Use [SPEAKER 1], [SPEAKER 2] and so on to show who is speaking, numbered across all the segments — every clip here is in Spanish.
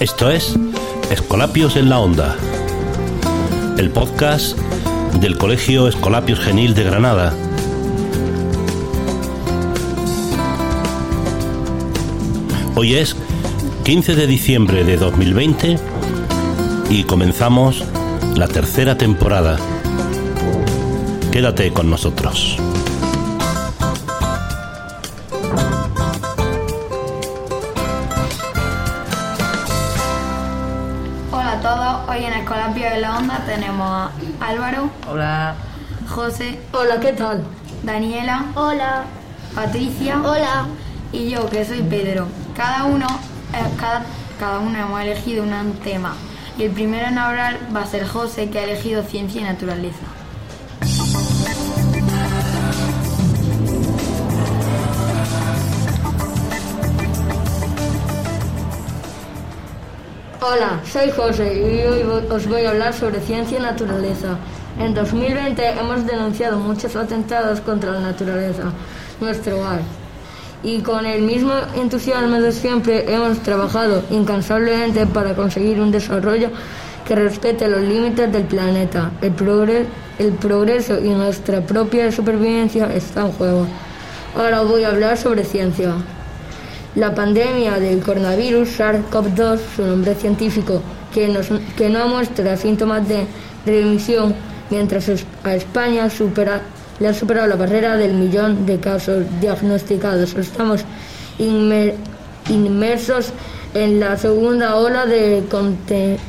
[SPEAKER 1] Esto es Escolapios en la Onda, el podcast del Colegio Escolapios Genil de Granada. Hoy es 15 de diciembre de 2020 y comenzamos la tercera temporada. Quédate con nosotros.
[SPEAKER 2] Tenemos a Álvaro,
[SPEAKER 3] Hola.
[SPEAKER 2] José,
[SPEAKER 3] Hola, ¿qué tal?
[SPEAKER 2] Daniela,
[SPEAKER 4] Hola.
[SPEAKER 2] Patricia
[SPEAKER 4] Hola.
[SPEAKER 2] y yo que soy Pedro. Cada uno, eh, cada, cada uno hemos elegido un tema y el primero en hablar va a ser José que ha elegido ciencia y naturaleza.
[SPEAKER 3] Hola, soy José y hoy os voy a hablar sobre ciencia y naturaleza. En 2020 hemos denunciado muchos atentados contra la naturaleza, nuestro hogar. Y con el mismo entusiasmo de siempre hemos trabajado incansablemente para conseguir un desarrollo que respete los límites del planeta. El, progre- el progreso y nuestra propia supervivencia están en juego. Ahora voy a hablar sobre ciencia. La pandemia del coronavirus SARS-CoV-2, su nombre científico, que, nos- que no muestra síntomas de remisión, mientras a España le ha superado la barrera del millón de casos diagnosticados. Estamos inmer- inmersos en la segunda ola de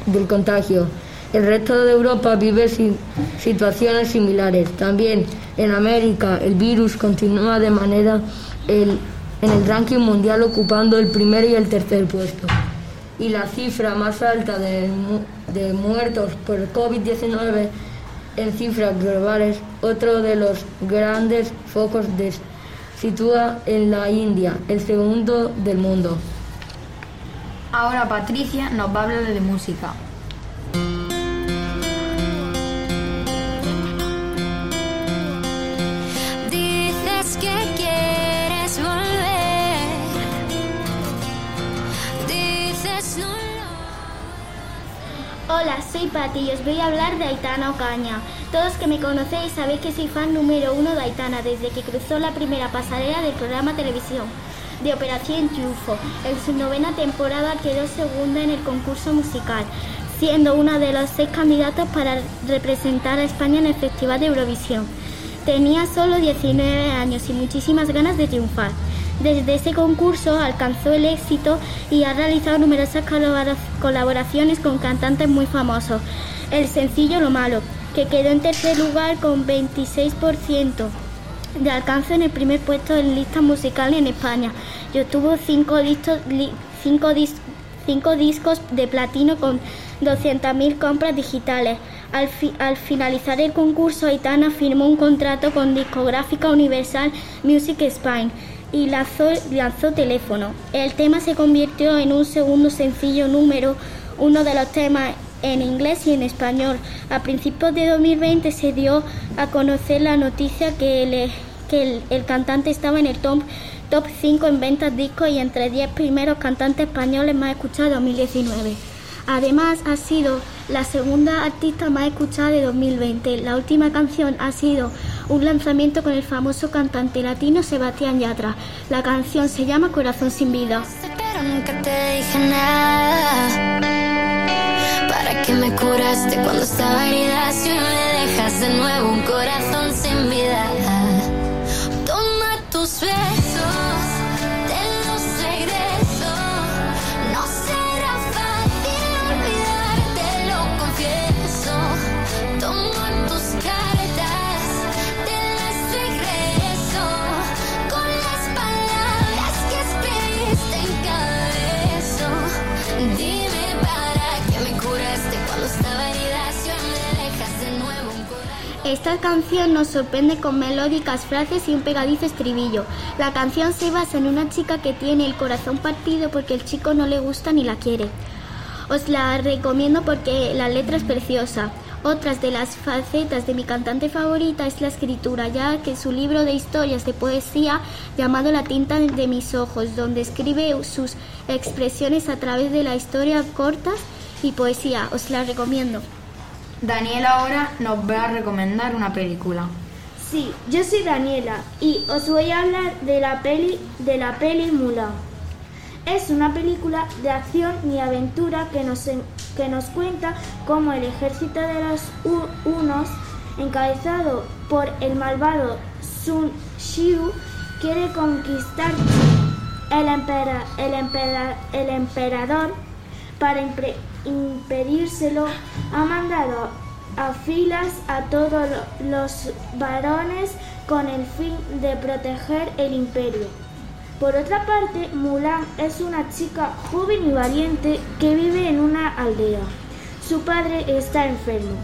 [SPEAKER 3] del contagio. El resto de Europa vive si- situaciones similares. También en América el virus continúa de manera el- en el ranking mundial ocupando el primer y el tercer puesto. Y la cifra más alta de, de muertos por COVID-19 en cifras globales, otro de los grandes focos de, sitúa en la India, el segundo del mundo.
[SPEAKER 2] Ahora Patricia nos va a hablar de música.
[SPEAKER 4] Hola, soy Pati y os voy a hablar de Aitana Ocaña. Todos que me conocéis sabéis que soy fan número uno de Aitana desde que cruzó la primera pasarela del programa televisión de Operación Triunfo. En su novena temporada quedó segunda en el concurso musical, siendo una de los seis candidatos para representar a España en el Festival de Eurovisión. Tenía solo 19 años y muchísimas ganas de triunfar. Desde ese concurso alcanzó el éxito y ha realizado numerosas colabora- colaboraciones con cantantes muy famosos. El sencillo Lo Malo, que quedó en tercer lugar con 26% de alcance en el primer puesto en listas musicales en España y obtuvo cinco, discos de platino con 200.000 compras digitales. Al, al finalizar el concurso, Aitana firmó un contrato con discográfica Universal Music Spain y lanzó, lanzó Teléfono. El tema se convirtió en un segundo sencillo número uno de los temas en inglés y en español. A principios de 2020 se dio a conocer la noticia que, el, que el, cantante estaba en el top, top 5 en ventas discos y entre 10 primeros cantantes españoles más escuchados de 2019. Además, ha sido la segunda artista más escuchada de 2020. La última canción ha sido un lanzamiento con el famoso cantante latino Sebastián Yatra. La canción se llama Corazón sin vida.
[SPEAKER 5] Me dejas de nuevo un corazón
[SPEAKER 4] Esta canción nos sorprende con melódicas frases y un pegadizo estribillo. La canción se basa en una chica que tiene el corazón partido porque el chico no le gusta ni la quiere. Os la recomiendo porque la letra es preciosa. Otras de las facetas de mi cantante favorita es la escritura, ya que su libro de historias de poesía llamado La tinta de mis ojos, donde escribe sus expresiones a través de la historia cortas y poesía. Os la recomiendo.
[SPEAKER 2] Daniela ahora nos va a recomendar una película.
[SPEAKER 6] Sí, yo soy Daniela y os voy a hablar de la peli de la peli Mulan. Es una película de acción y aventura que nos, que nos cuenta cómo el ejército de los Unos, encabezado por el malvado Sun Xiu, quiere conquistar el, el, el emperador para impedírselo. Ha mandado afilas a todos los varones con el fin de proteger el imperio. Por otra parte, Mulan es una chica joven y valiente que vive en una aldea. Su padre está enfermo,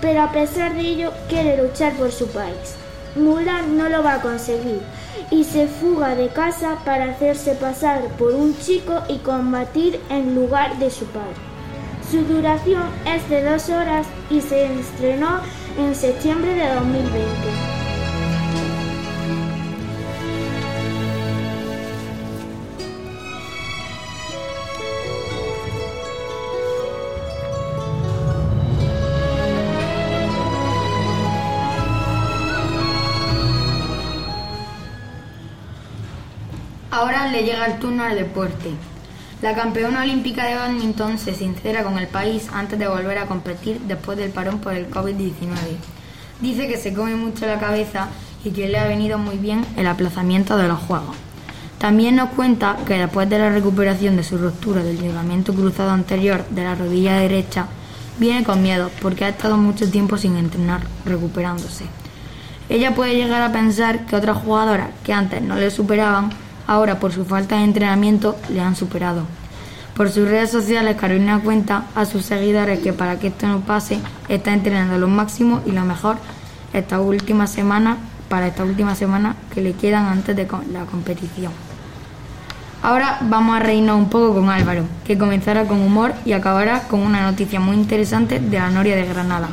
[SPEAKER 6] pero a pesar de ello quiere luchar por su país. Mulan no lo va a conseguir y se fuga de casa para hacerse pasar por un chico y combatir en lugar de su padre. Su duración es de dos horas y se estrenó en septiembre de 2020.
[SPEAKER 2] Ahora le llega el turno al deporte. La campeona olímpica de badminton se sincera con el país antes de volver a competir después del parón por el COVID-19. Dice que se come mucho la cabeza y que le ha venido muy bien el aplazamiento de los Juegos. También nos cuenta que después de la recuperación de su ruptura del ligamento cruzado anterior de la rodilla derecha, viene con miedo porque ha estado mucho tiempo sin entrenar, recuperándose. Ella puede llegar a pensar que otras jugadoras que antes no le superaban ahora por su falta de entrenamiento le han superado. Por sus redes sociales, Carolina cuenta a sus seguidores que para que esto no pase, está entrenando lo máximo y lo mejor esta última semana, para esta última semana que le quedan antes de la competición. Ahora vamos a reírnos un poco con Álvaro, que comenzará con humor y acabará con una noticia muy interesante de la Noria de Granada.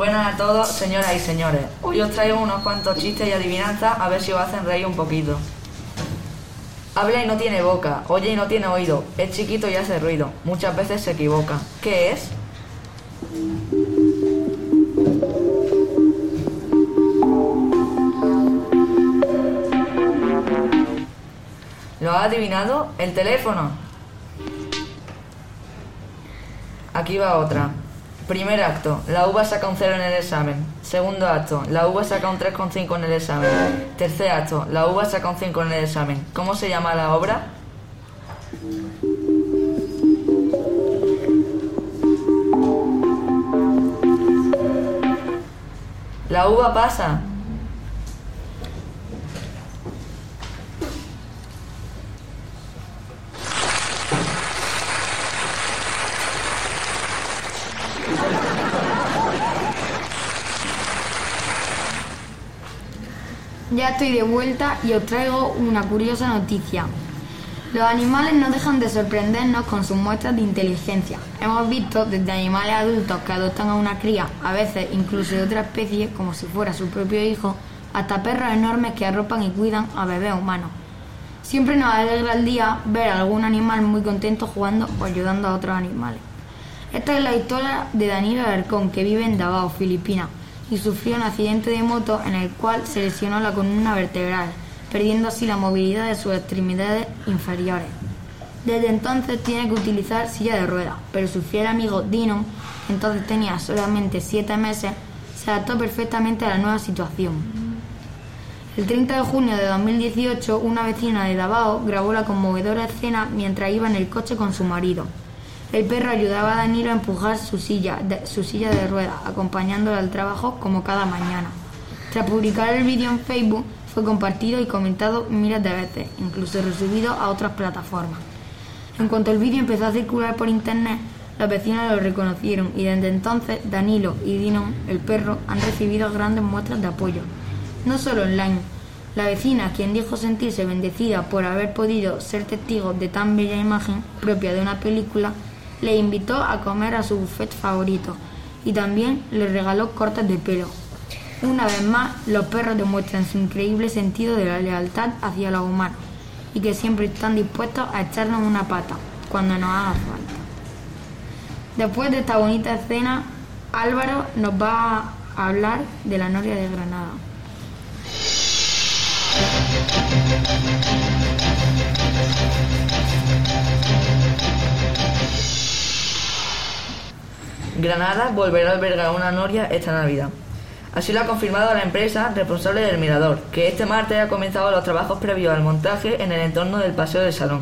[SPEAKER 7] Buenas a todos, señoras y señores. Hoy os traigo unos cuantos chistes y adivinanzas a ver si os hacen reír un poquito. Habla y no tiene boca, oye y no tiene oído, es chiquito y hace ruido, muchas veces se equivoca. ¿Qué es? ¿Lo ha adivinado? ¿El teléfono? Aquí va otra. Primer acto, la uva saca un 0 en el examen. Segundo acto, la uva saca un 3,5 en el examen. Tercer acto, la uva saca un 5 en el examen. ¿Cómo se llama la obra? La uva pasa.
[SPEAKER 2] Ya estoy de vuelta y os traigo una curiosa noticia. Los animales no dejan de sorprendernos con sus muestras de inteligencia. Hemos visto desde animales adultos que adoptan a una cría, a veces incluso de otra especie, como si fuera su propio hijo, hasta perros enormes que arropan y cuidan a bebés humanos. Siempre nos alegra el día ver a algún animal muy contento jugando o ayudando a otros animales. Esta es la historia de Daniel Alarcón, que vive en Davao, Filipinas y sufrió un accidente de moto en el cual se lesionó la columna vertebral, perdiendo así la movilidad de sus extremidades inferiores. Desde entonces tiene que utilizar silla de ruedas, pero su fiel amigo Dino, entonces tenía solamente 7 meses, se adaptó perfectamente a la nueva situación. El 30 de junio de 2018, una vecina de Davao grabó la conmovedora escena mientras iba en el coche con su marido. El perro ayudaba a Danilo a empujar su silla, de, su silla de ruedas, acompañándolo al trabajo como cada mañana. Tras publicar el vídeo en Facebook, fue compartido y comentado miles de veces, incluso resubido a otras plataformas. En cuanto el vídeo empezó a circular por internet, Los vecinos lo reconocieron y desde entonces Danilo y Dino, el perro, han recibido grandes muestras de apoyo. No solo online. La vecina, quien dijo sentirse bendecida por haber podido ser testigo de tan bella imagen propia de una película, le invitó a comer a su buffet favorito y también le regaló cortes de pelo. Una vez más, los perros demuestran su increíble sentido de la lealtad hacia los humanos y que siempre están dispuestos a echarnos una pata cuando nos haga falta. Después de esta bonita escena, Álvaro nos va a hablar de la Noria de Granada.
[SPEAKER 7] Granada volverá a albergar una noria esta Navidad. Así lo ha confirmado la empresa responsable del Mirador, que este martes ha comenzado los trabajos previos al montaje en el entorno del Paseo del Salón.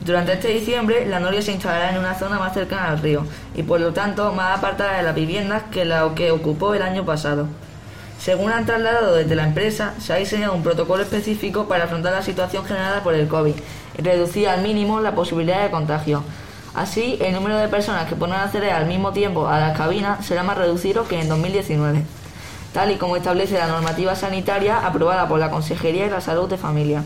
[SPEAKER 7] Durante este diciembre, la noria se instalará en una zona más cercana al río y por lo tanto más apartada de las viviendas que la que ocupó el año pasado. Según han trasladado desde la empresa, se ha diseñado un protocolo específico para afrontar la situación generada por el COVID y reducir al mínimo la posibilidad de contagio. Así, el número de personas que podrán acceder al mismo tiempo a las cabinas será más reducido que en 2019, tal y como establece la normativa sanitaria aprobada por la Consejería de la Salud de Familia.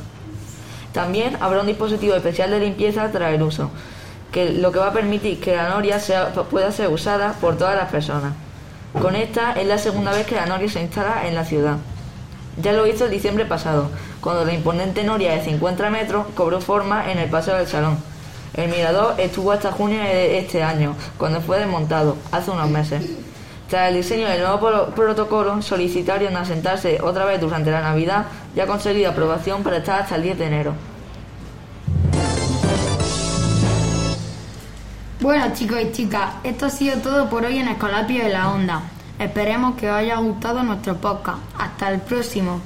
[SPEAKER 7] También habrá un dispositivo especial de limpieza tras el uso, que lo que va a permitir que la noria pueda ser usada por todas las personas. Con esta es la segunda vez que la noria se instala en la ciudad. Ya lo hizo el diciembre pasado, cuando la imponente noria de 50 metros cobró forma en el Paseo del Salón. El mirador estuvo hasta junio de este año, cuando fue desmontado, hace unos meses. Tras el diseño del nuevo pro- protocolo, solicitaron asentarse otra vez durante la Navidad y ha conseguido aprobación para estar hasta el 10 de enero.
[SPEAKER 2] Bueno chicos y chicas, esto ha sido todo por hoy en Escolapio de la Onda. Esperemos que os haya gustado nuestro podcast. Hasta el próximo.